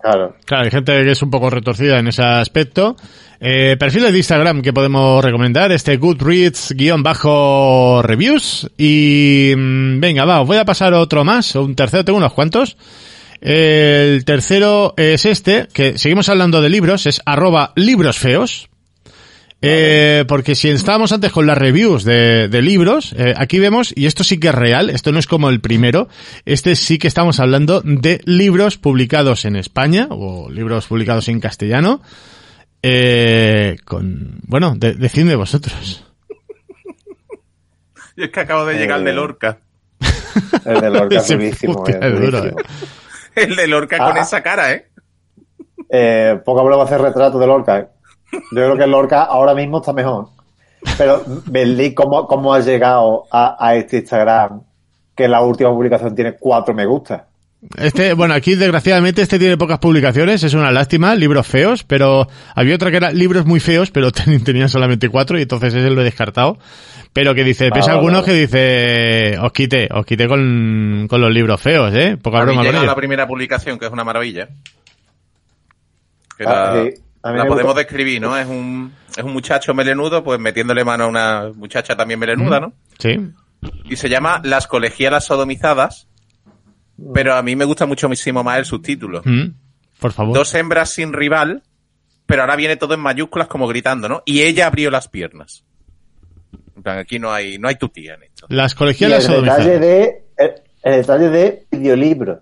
claro. Claro, hay gente que es un poco retorcida en ese aspecto. Eh, perfiles de Instagram que podemos recomendar, este Goodreads-reviews. Y mm, venga, va, os voy a pasar otro más, o un tercero, tengo unos cuantos. El tercero es este, que seguimos hablando de libros, es arroba libros feos. Eh, porque si estábamos antes con las reviews de, de libros, eh, aquí vemos, y esto sí que es real, esto no es como el primero, este sí que estamos hablando de libros publicados en España, o libros publicados en castellano, eh, con, bueno, de- decidme vosotros. Y es que acabo de llegar el de Lorca. El de Lorca es durísimo. es duro, durísimo. El de Lorca Ah. con esa cara, ¿eh? Eh, poca broma hacer retrato de Lorca. ¿eh? Yo creo que Lorca ahora mismo está mejor. Pero, Berlín, ¿cómo, cómo has llegado a, a este Instagram que la última publicación tiene cuatro me gusta? Este, bueno, aquí desgraciadamente este tiene pocas publicaciones, es una lástima, libros feos, pero había otra que era libros muy feos, pero ten- tenían solamente cuatro y entonces ese lo he descartado. Pero que dice, ves Ah, algunos vale. que dice, os quité, os quité con, con los libros feos, eh, poca A mí broma con llega ellos. la primera publicación, que es una maravilla. Que Ah, la, sí. A mí la podemos gusta- describir, ¿no? Es un, es un muchacho melenudo, pues metiéndole mano a una muchacha también melenuda, ¿no? Sí. Y se llama Las colegialas sodomizadas, pero a mí me gusta muchísimo más el subtítulo. Mm, Por favor. Dos hembras sin rival, pero ahora viene todo en mayúsculas como gritando, ¿no? Y ella abrió las piernas. En plan, aquí no hay, no hay tutía en esto. Las Y el colegialas detalle de, el, el detalle de videolibro.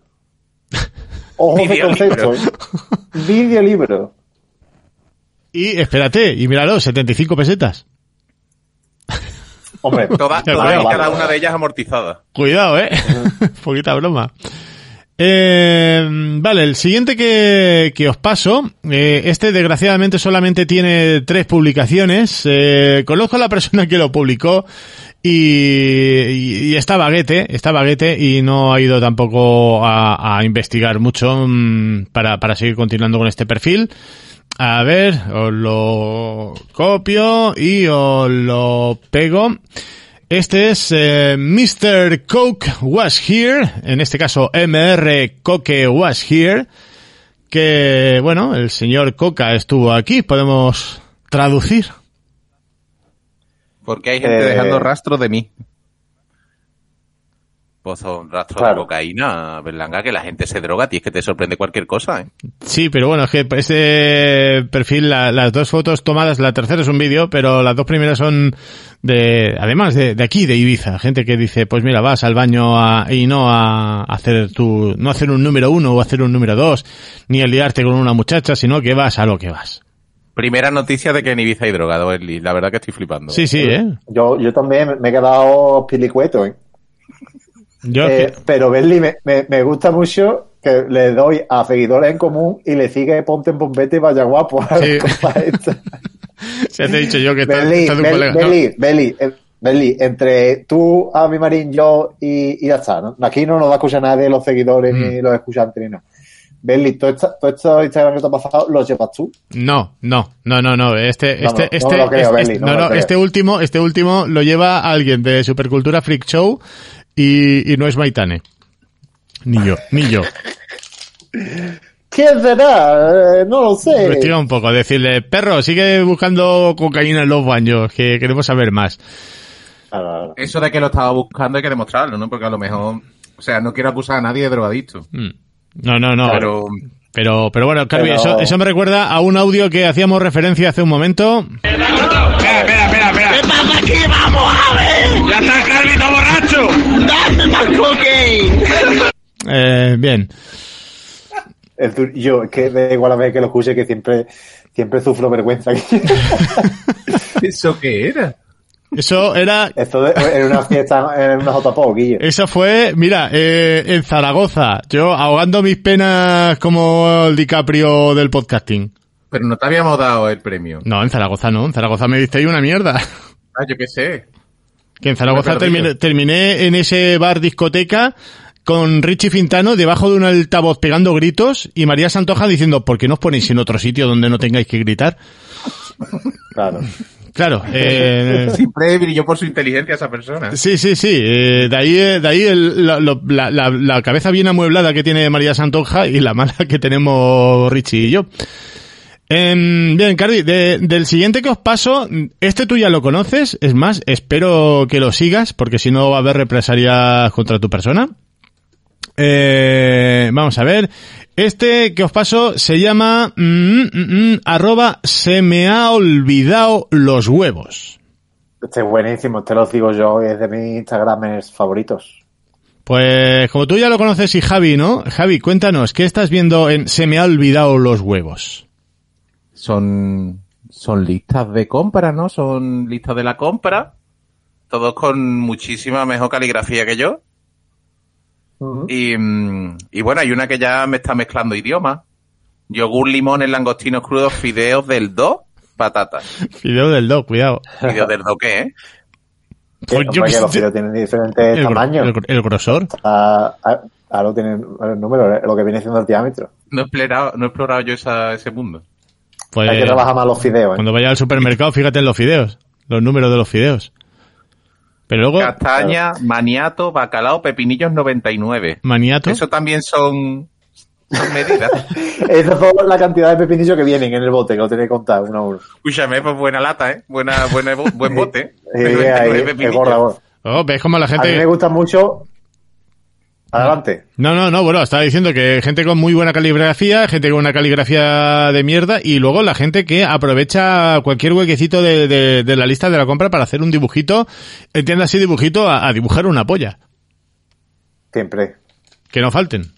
Ojo de concepto. ¿eh? Videolibro. Y espérate, y míralo, 75 pesetas. Hombre, Toda, todas y bueno. cada una de ellas amortizada. Cuidado, eh. Poquita broma. Eh, vale, el siguiente que, que os paso, eh, este desgraciadamente solamente tiene tres publicaciones. Eh, conozco a la persona que lo publicó y, está baguete, está baguete y no ha ido tampoco a, a investigar mucho mm, para, para seguir continuando con este perfil. A ver, os lo copio y os lo pego. Este es eh, Mr. Coke Was Here, en este caso MR Coke Was Here, que, bueno, el señor Coca estuvo aquí, podemos traducir. Porque hay gente Eh, dejando rastro de mí. Son rastros de cocaína, Berlanga, que la gente se droga, tío, es que te sorprende cualquier cosa, ¿eh? Sí, pero bueno, es que ese perfil, la- las dos fotos tomadas, la tercera es un vídeo, pero las dos primeras son de, además de, de aquí, de Ibiza, gente que dice, pues mira, vas al baño a- y no a hacer tu, no hacer un número uno o hacer un número dos, ni a liarte con una muchacha, sino que vas a lo que vas. Primera noticia de que en Ibiza hay drogado, Eli. La verdad que estoy flipando. Sí, sí, eh. yo, yo también me he quedado pilicueto, ¿eh? Yo Eh, que- pero Berli, me, me, me gusta mucho que le doy a seguidores en común y le sigue ponte en pompete y vaya guapo. Sí. ya te he dicho yo que está, Berli, está de un Bel- colega. eh, entre tú, a mi marín, yo y, y ya está. ¿no? Aquí no nos va a escuchar nadie, los seguidores, Mm. ni los escuchantes, ni nada. Berli, todo esto, todo esto Instagram que te ha pasado, lo llevas tú. No, no, no, no, no. Este, No, este, no, este, este- este- no este último, este último lo lleva alguien de Supercultura Freak Show y, y no es Maitane. Ni yo, ni yo. ¿Quién será? Eh, no lo sé. Investiga un poco, decirle, perro, sigue buscando cocaína en los baños, que queremos saber más. Eso de que lo estaba buscando hay que demostrarlo, ¿no? Porque a lo mejor... O sea, no quiero acusar a nadie de drogadicto. Mm. No, no, no. Pero... Pero, pero bueno, Carvi, Pero- eso, eso me recuerda a un audio que hacíamos referencia hace un momento. Espera, espera, espera. ¿Qué pasa aquí? ¡Vamos a ver! ¡Ya está Carlito borracho! ¡Dame más cocaine! Eh, bien. Yo, es que da igual a ver que lo escuche, que siempre, siempre sufro vergüenza. ¿Eso qué era? Eso era Esto de- en una fiesta, en una JPO, Guillo. Esa fue, mira, eh, en Zaragoza, yo ahogando mis penas como el DiCaprio del podcasting. Pero no te habíamos dado el premio. No, en Zaragoza no, en Zaragoza me diste ahí una mierda. Ah, yo qué sé. Que en Zaragoza terminé, terminé en ese bar discoteca con Richie Fintano debajo de un altavoz pegando gritos y María Santoja diciendo, ¿por qué no os ponéis en otro sitio donde no tengáis que gritar? Claro. Claro, eh, Siempre brilló por su inteligencia esa persona. Sí, sí, sí. eh, de ahí, eh, de ahí el- la, lo- la- la- la cabeza bien amueblada que tiene María Santonja y la mala que tenemos Richie y yo. Em, bien, Cardi, de- del siguiente que os paso, este tú ya lo conoces, es más, espero que lo sigas, porque si no va a haber represalias contra tu persona. Eh, vamos a ver. Este que os paso se llama mm, mm, mm, arroba se me ha olvidado los huevos. Este es buenísimo, este lo sigo yo es de mis Instagramers favoritos. Pues como tú ya lo conoces y Javi, ¿no? Javi, cuéntanos, ¿qué estás viendo en Se me ha olvidado los huevos? Son, son listas de compra, ¿no? Son listas de la compra. Todos con muchísima mejor caligrafía que yo. Y, mm, y bueno, hay una que ya me está mezclando idiomas. Yogur, limón, langostinos crudos, fideos del 2, patatas. Fideo del do, cuidado. ¿Fideos del 2 qué, eh? Pues yo Hombre, qué que los fideos tienen diferentes El, tamaños. el, el grosor. Ah, ah, Ahora tienen el número, lo que viene siendo el diámetro. No he explorado, no he explorado yo esa- ese mundo. Pues, Hay que trabajar más los fideos. ¿eh? Cuando vaya al supermercado, fíjate en los fideos. Los números de los fideos. Pero luego, Castaña, maniato, bacalao, pepinillos 99. maniato. Eso también son, son medidas. Esa es la cantidad de pepinillos que vienen en el bote, que lo tenéis que contar uno a uno. Escúchame, pues buena lata, ¿eh? Buena, buena, buen bote. 99 ahí, es gorda, gorda. Oh, ves como la A mí me gente... gusta mucho. Adelante. No, no, no, bueno, estaba diciendo que gente con muy buena caligrafía, gente con una caligrafía de mierda y luego la gente que aprovecha cualquier huequecito de, de- de la lista de la compra para hacer un dibujito, entienda así dibujito, a, a dibujar una polla. Siempre. Que no falten.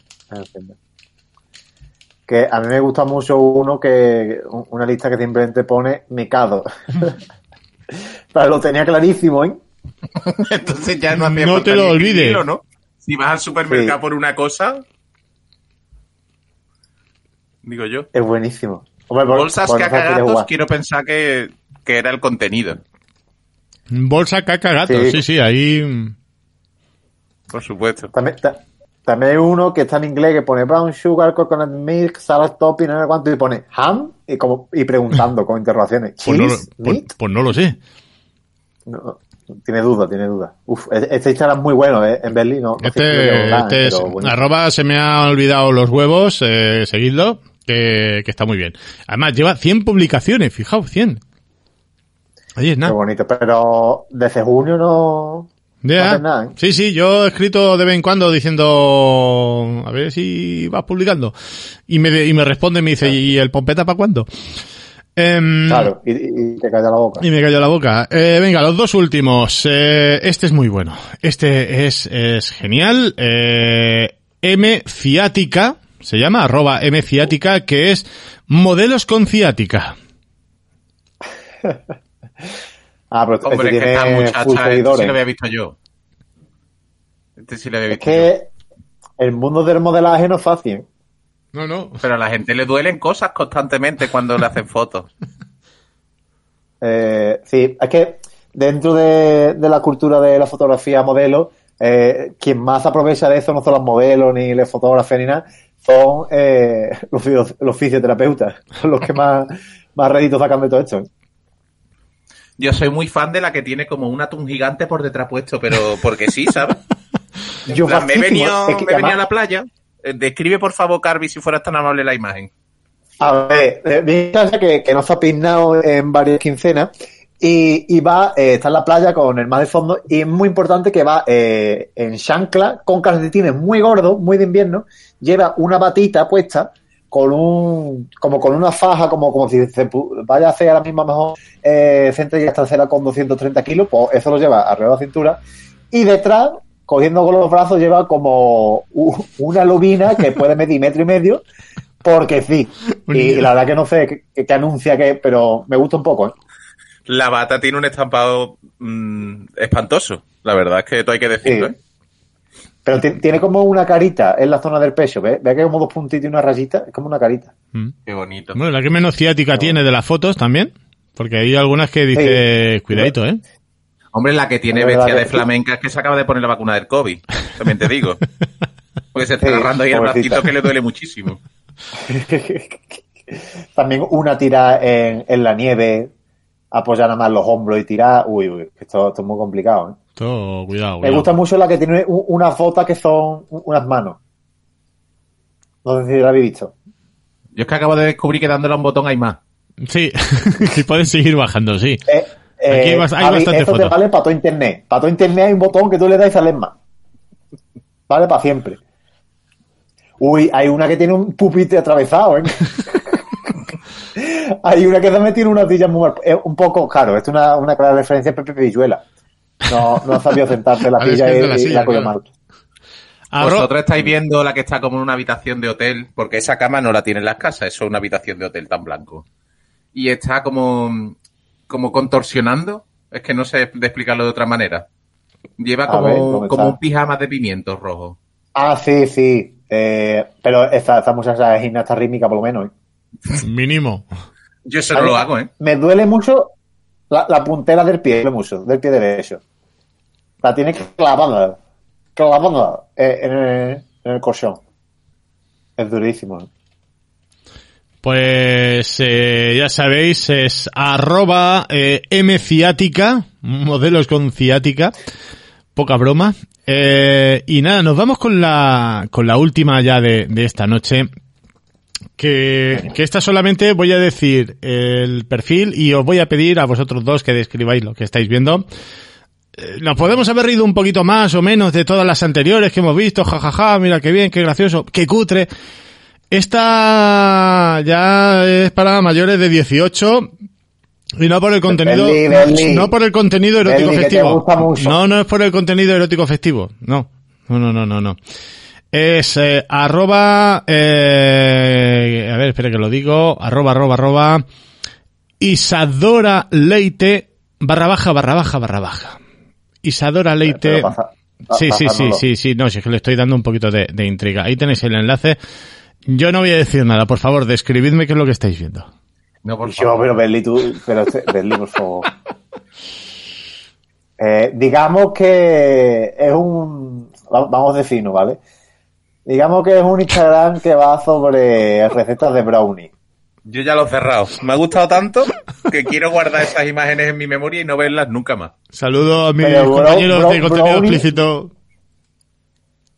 Que a mí me gusta mucho uno que. Una lista que simplemente pone mecado. Pero lo tenía clarísimo, ¿eh? Entonces ya no No te lo olvides. ¿no? Si vas al supermercado Sí. por una cosa, digo yo. Es buenísimo. Hombre, por- Bolsas por jugar. quiero pensar que, que era el contenido, Bolsa caca gato, sí, Sí. sí, ahí... por supuesto. También, ta- también hay uno que está en inglés que pone brown sugar, coconut milk, salad topping, no sé cuánto, y pone ham y, como, y preguntando con interrogaciones. Pues no, lo, pues- pues no lo sé. No, tiene duda, tiene duda. Uf, e- este Instagram es muy bueno, ¿eh? En Berlín, no, no sé Este, llevarán, este es, bueno. arroba se me han olvidado los huevos, eh, seguidlo, que, que está muy bien. Además, lleva 100 publicaciones, fijaos, 100. Oye, Qué nada. bonito, pero desde junio no... Haces nada, ¿eh? Sí, sí, yo he escrito de vez en cuando diciendo, a ver si vas publicando. Y me, y me responde y me dice, ¿y el pompeta para cuándo? Em, Claro, y, y- te calla la boca. Y me cayó la boca. Eh, venga, los dos últimos. Eh, este es muy bueno. Este es, es genial. Eh, M ciática, se llama arroba M ciática, que es modelos con ciática. Ah, pero este Hombre, es que tiene esta muchacha, este sí lo había visto yo. Este sí lo había Es visto yo. que el mundo del modelaje no es fácil. No, no. Pero a la gente le duelen cosas constantemente cuando le hacen fotos. Eh, sí, es que dentro de, de la cultura de la fotografía modelo, eh, quien más aprovecha de eso no son los modelos, ni los fotógrafos, ni nada, son eh, los, fisioterapeutas, son los que más, más réditos sacan de todo esto. Yo soy muy fan de la que tiene como un atún gigante por detrás puesto, pero porque sí, ¿sabes? Yo plan, me he venido, es que me he venido a la playa. Describe, por favor, Carvi, si fueras tan amable la imagen. A ver, eh, que, que no se ha peinado en varias quincenas y, y va, eh, está en la playa con el mar de fondo y es muy importante que va eh, en chancla con calcetines muy gordos, muy de invierno, lleva una batita puesta con un, como con una faja, como, como si se vaya a hacer ahora mismo mejor eh, centella trasera con 230 kilos, pues eso lo lleva alrededor de la cintura y detrás, cogiendo con los brazos, lleva como una lubina que puede medir metro y medio porque sí. Y la verdad que no sé qué, qué anuncia que, pero me gusta un poco, ¿eh? La bata tiene un estampado mm, espantoso. La verdad es que todo hay que decirlo, Sí. ¿eh? Pero ti- tiene como una carita en la zona del pecho, ¿ves? Ve que hay como dos puntitos y una rayita, es como una carita. Mm. Qué bonito. Bueno, la que menos ciática tiene de las fotos también. Porque hay algunas que dice, Sí. cuidadito, ¿eh? Hombre, la que tiene bestia de flamenca es que se acaba de poner la vacuna del COVID. También te digo. Porque se está Sí, agarrando ahí el pobrecita. bracito que le duele muchísimo. También una tira en, en la nieve, apoyar nada más los hombros y tirar. Uy, uy, esto, esto es muy complicado, ¿eh? Todo, cuidado, Me cuidado. gusta mucho la que tiene unas botas que son unas manos. No sé si la habéis visto. Yo es que acabo de descubrir que dándole a un botón hay más. Sí, y pueden seguir bajando, sí. Eh, Aquí hay bas- hay Javi, bastante esto te vale para todo internet. Para todo internet hay un botón que tú le das y sales más. Vale para siempre. Uy, hay una que tiene un pupite atravesado, ¿eh? hay una que también tiene una silla muy mal. Es un poco, claro, esto es una, una clara referencia a Pepe Villuela. No, no ha sabido sentarse en la es silla que es y, de la y silla, la cogió claro. mal. Arro- Vosotros estáis viendo la que está como en una habitación de hotel, porque esa cama no la tienen las casas, eso es una habitación de hotel tan blanco. Y está como, como contorsionando, es que no sé de explicarlo de otra manera. Lleva A como, ver, ¿dónde como un pijama de pimientos rojos. Ah, sí, sí. Eh, pero esta, esta muchacha es gimnasta rítmica, por lo menos. ¿eh? Mínimo. Yo eso no lo hago, ¿eh? Me duele mucho la, la puntera del pie, mucho, del pie derecho. La tiene clavada, clavada eh, en el, en el colchón. Es durísimo. Pues eh, ya sabéis, es arroba eh, mciática, modelos con ciática, poca broma. Eh, y nada, nos vamos con la, con la última ya de, de esta noche. Que, que esta solamente voy a decir el perfil y os voy a pedir a vosotros dos que describáis lo que estáis viendo. Eh, Nos podemos haber reído un poquito más o menos de todas las anteriores que hemos visto, jajaja, mira qué bien, qué gracioso, qué cutre. Esta ya es para mayores de 18 y no por el contenido, no, por el contenido erótico festivo. No, no es por el contenido erótico festivo. No, no, no, no, no. no. Es eh, arroba, eh, a ver, espera que lo digo, arroba, arroba, arroba, Isadora Leite, barra baja, barra baja, barra baja. Isadora Leite. Pasa- Sí, sí, sí, sí, sí, no, si es que le estoy dando un poquito de, de intriga. Ahí tenéis el enlace. Yo no voy a decir nada, por favor, describidme qué es lo que estáis viendo. No, por Yo, pero Berli, tú, pero este- Berli, por favor. Eh, digamos que es un, va- vamos a decirlo, ¿vale? Digamos que es un Instagram que va sobre recetas de brownie. Yo ya lo he cerrado. Me ha gustado tanto que quiero guardar esas imágenes en mi memoria y no verlas nunca más. Saludo a mis Pero, bro- compañeros bro- de contenido brownie- explícito.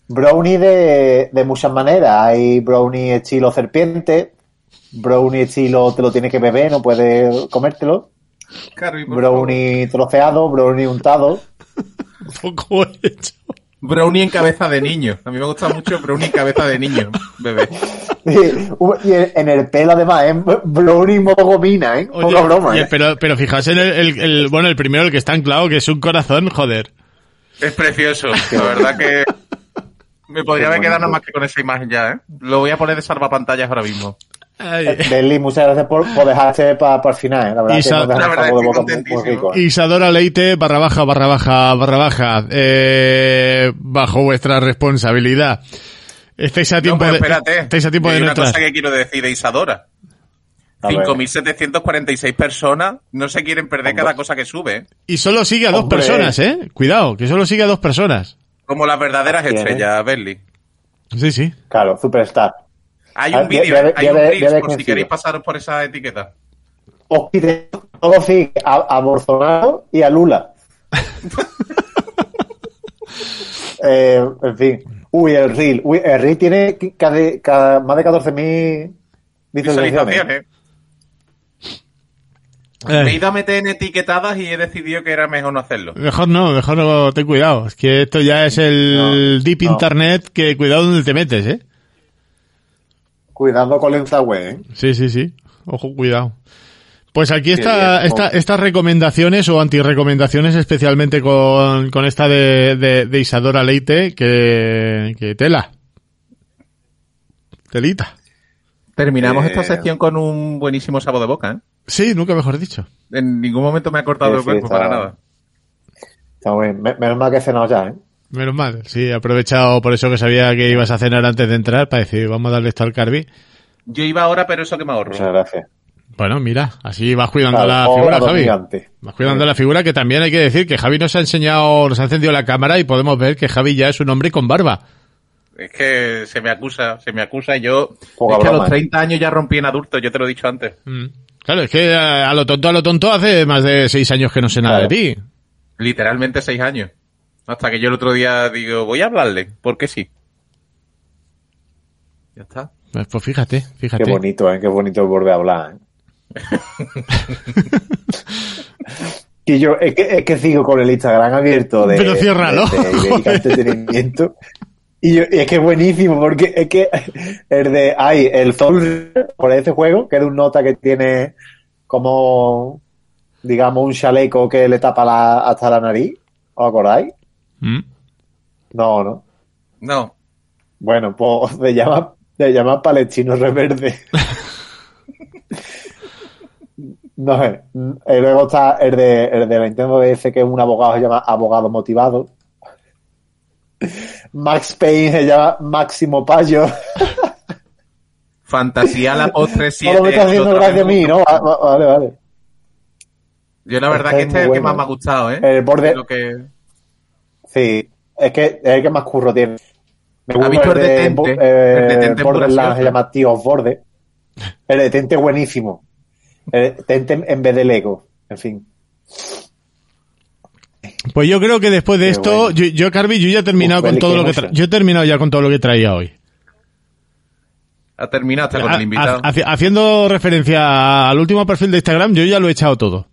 Brownie de, de muchas maneras. Hay brownie estilo serpiente, brownie estilo te lo tienes que beber, no puedes comértelo, favor. brownie troceado, brownie untado. Poco hecho. Brownie en cabeza de niño. A mí me gusta mucho brownie en cabeza de niño, bebé. Y en el pelo además, ¿eh? brownie mogomina, ¿eh? Oye, Poca broma, oye, ¿eh? pero, pero fijaos en el, el- el- bueno, el primero, el que está anclado, que es un corazón, joder. Es precioso. La verdad que me podría haber quedado nada más que con esa imagen ya, ¿eh? Lo voy a poner de salvapantallas ahora mismo. Ay. Eh, muchas gracias por, por dejarte para el final, ¿eh? La verdad Y que La verdad, sabor de estoy boca muy- muy contentísimo. rico, ¿eh? Isadora Leite, barra baja, barra baja, barra baja, eh, bajo vuestra responsabilidad. Estáis a No, tiempo pero de, espérate. estáis a tiempo Hay de no una entrar. cosa que quiero decir de Isadora. A ver. 5.746 personas no se quieren perder Hombre. cada cosa que sube. Y solo sigue a dos Hombre. personas, eh. Cuidado, que solo sigue a dos personas. Como las verdaderas estrellas, Berly. Sí, sí. Claro, superstar. Hay Ah, un vídeo, hay ya un ve por si queréis pasaros por esa etiqueta. Os pide todo sí a, a Bolsonaro y a Lula. eh, en fin. Uy, el Reel. Uy, el Reel tiene casi- ca- más de 14.000 visualizaciones. Visualizaciones. Eh, Me he ido a meter en etiquetadas y he decidido que era mejor no hacerlo. mejor no, mejor no, ten cuidado. Es que esto ya es el No, deep no. internet, que cuidado donde te metes, eh. Cuidado con la web, ¿eh? Sí, sí, sí. Ojo, cuidado. Pues aquí está bien. esta, estas recomendaciones o antirecomendaciones, especialmente con, con esta de, de, de Isadora Leite, que, que tela. Telita. Terminamos Eh, esta sección con un buenísimo sabor de boca, ¿eh? Sí, nunca mejor dicho. En ningún momento me ha cortado Sí, el sí, cuerpo, está- para nada. Está muy bien. Me- Menos mal que he cenado ya, ¿eh? Menos mal. Sí, he aprovechado por eso que sabía que ibas a cenar antes de entrar para decir, vamos a darle esto al Carvi. Yo iba ahora, pero eso que me ahorro. Muchas gracias. Bueno, mira, así vas cuidando Claro, la figura, Javi. gigante. Vas cuidando la figura que también hay que decir que Javi nos ha enseñado, nos ha encendido la cámara y podemos ver que Javi ya es un hombre con barba. Es que se me acusa, se me acusa. y Yo, Poca es que a los ¿eh? 30 años ya rompí en adulto, yo te lo he dicho antes. Mm. Claro, es que a, a lo tonto, a lo tonto hace más de seis años que no sé nada Claro. de ti. Literalmente 6 años. Hasta que yo el otro día digo, voy a hablarle, porque sí. Ya está. Pues, pues fíjate, fíjate. Qué bonito, ¿eh? Qué bonito volver a hablar, ¿eh? y yo, es que, es que sigo con el Instagram abierto de... Pero ciérralo. de- de Entretenimiento. Y, yo, y es que es buenísimo, porque es que el de... Hay el Soul por ese juego, que es un nota que tiene como, digamos, un chaleco que le tapa la, hasta la nariz. ¿Os acordáis? Mm. No, no. No. Bueno, pues se llama, se llama Palestino Reverde. no sé. Y luego está el de, el de la Nintendo DS, que es un abogado, se llama Abogado Motivado. Max Payne se llama Máximo Payo. Fantasía la postre 7. Solo me estás haciendo gracia a mí, ¿no? Ah, va- Vale, vale. Yo la verdad Este que es este es el que más me ha gustado, ¿eh? El borde- Lo que... Sí, es que es el que más curro tiene. Me ¿Ha visto el de El eh, de Tente Borderlands Pura se llama Tíos Borde. El de Tente buenísimo. El de Tente en vez de Lego. En fin. Pues yo creo que después de Qué esto, bueno. yo, yo, Carvi, yo ya he terminado Uf, con todo lo que tra- yo he terminado ya con todo lo que traía hoy. Ha terminado hasta con Ha- el invitado. ha- haci- haciendo referencia al último perfil de Instagram, yo ya lo he echado todo.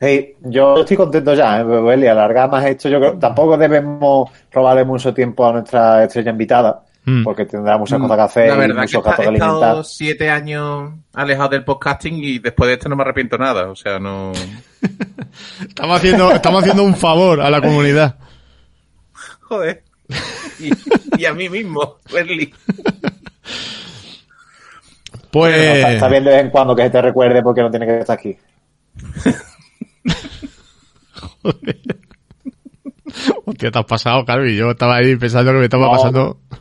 Sí, yo estoy contento ya, ¿eh? Alargar más esto. Yo creo, tampoco debemos robarle mucho tiempo a nuestra estrella invitada, Mm. porque tendrá muchas cosas que hacer La y verdad que muchos está- he que alimentar. estado siete años alejado del podcasting y después de esto no me arrepiento nada. O sea, no... Estamos haciendo, estamos haciendo un favor a la comunidad. Joder. Y, y a mí mismo, Berli. Pues, Está, está bien de vez en cuando que se te recuerde porque no tiene que estar aquí. hostia, te has pasado, Carvi. Yo estaba ahí pensando que me estaba No. pasando. No,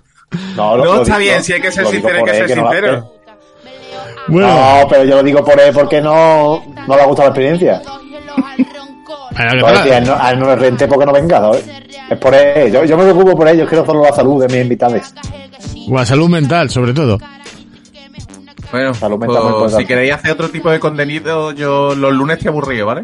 lo- No, lo está digo- bien, si hay que ser sincero, hay que ser no sincero. Bueno, No, pero yo lo digo por él porque no, no le ha gustado la experiencia. que No, te a él no, no le renté porque no venga, ¿sabes? Es por él. Yo, yo me preocupo por ellos, quiero solo la salud de mis invitados. o la salud mental, sobre todo. Bueno, Salud mental pues, si queréis hacer otro tipo de contenido, yo los lunes estoy aburrido, ¿vale?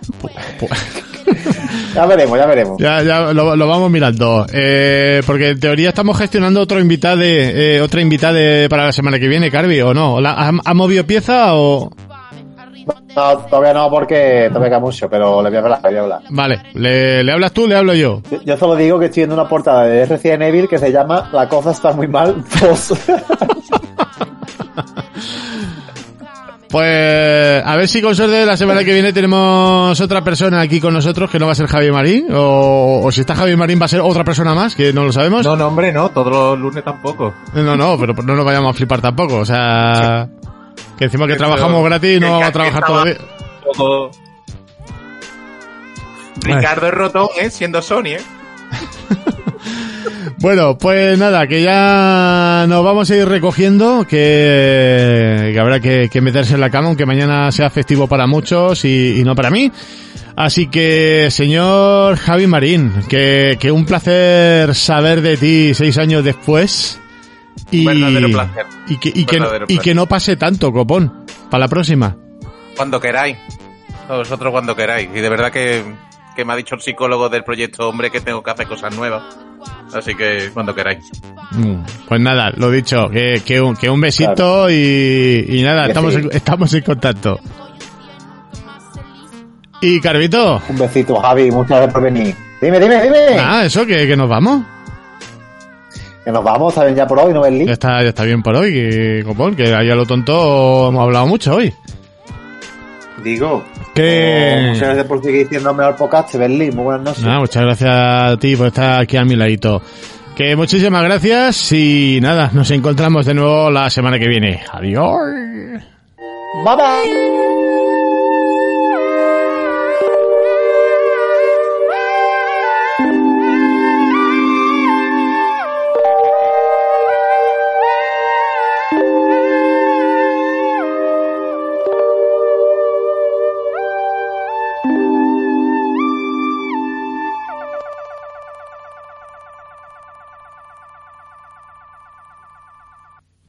Ya veremos, ya veremos. Ya, ya lo, lo vamos mirando. Eh, porque en teoría estamos gestionando otro invitado, eh, otra invitada para la semana que viene, Carvi, ¿o no? ¿La- ¿Ha, ha movido pieza o...? No, todavía no porque todavía queda mucho, pero le voy a hablar, le voy a hablar. Vale, ¿le, le hablas tú le hablo yo? Yo, yo solo digo que estoy viendo una portada de Resident Evil que se llama La cosa está muy mal 2. Pues a ver si con suerte la semana que viene tenemos otra persona aquí con nosotros que no va a ser Javier Marín o, o si está Javier Marín va a ser otra persona más que no lo sabemos. No, no, hombre, no, todos los lunes tampoco. No, no, pero no nos vayamos a flipar tampoco, o sea, que encima que trabajamos gratis Que no vamos a trabajar todavía. Todo- Ricardo es rotón, ¿eh? Siendo Sony, ¿eh? Bueno, pues nada, que ya nos vamos a ir recogiendo, que, que habrá que, que meterse en la cama, aunque mañana sea festivo para muchos y, y no para mí. Así que, señor Javi Marín, que, que un placer saber de ti seis años después. Y, verdadero placer. y, que, y, y no pase tanto, copón, para la próxima. Cuando queráis. A vosotros cuando queráis. Y de verdad que, que me ha dicho el psicólogo del proyecto Hombre que tengo que hacer cosas nuevas. Así que cuando queráis. Mm, Pues nada, lo dicho, que, que, un, que un besito y, y nada, Que estamos, sí. en, estamos en contacto. Y Carvito, Un besito, Javi, muchas gracias por venir. Dime, dime, dime. ah, eso, que, que nos vamos. Que nos vamos, está bien ya por hoy, ¿no, Berlín? Ya está, ya está bien por hoy, que, copón, que ahí a lo tonto hemos hablado mucho hoy. Digo. Que- muchas gracias por seguir siendo mejor podcast, Berlín. Muy buenas noches. Nada, muchas gracias a ti por estar aquí a mi ladito. Que muchísimas gracias y nada, nos encontramos de nuevo la semana que viene. Adiós. Bye bye.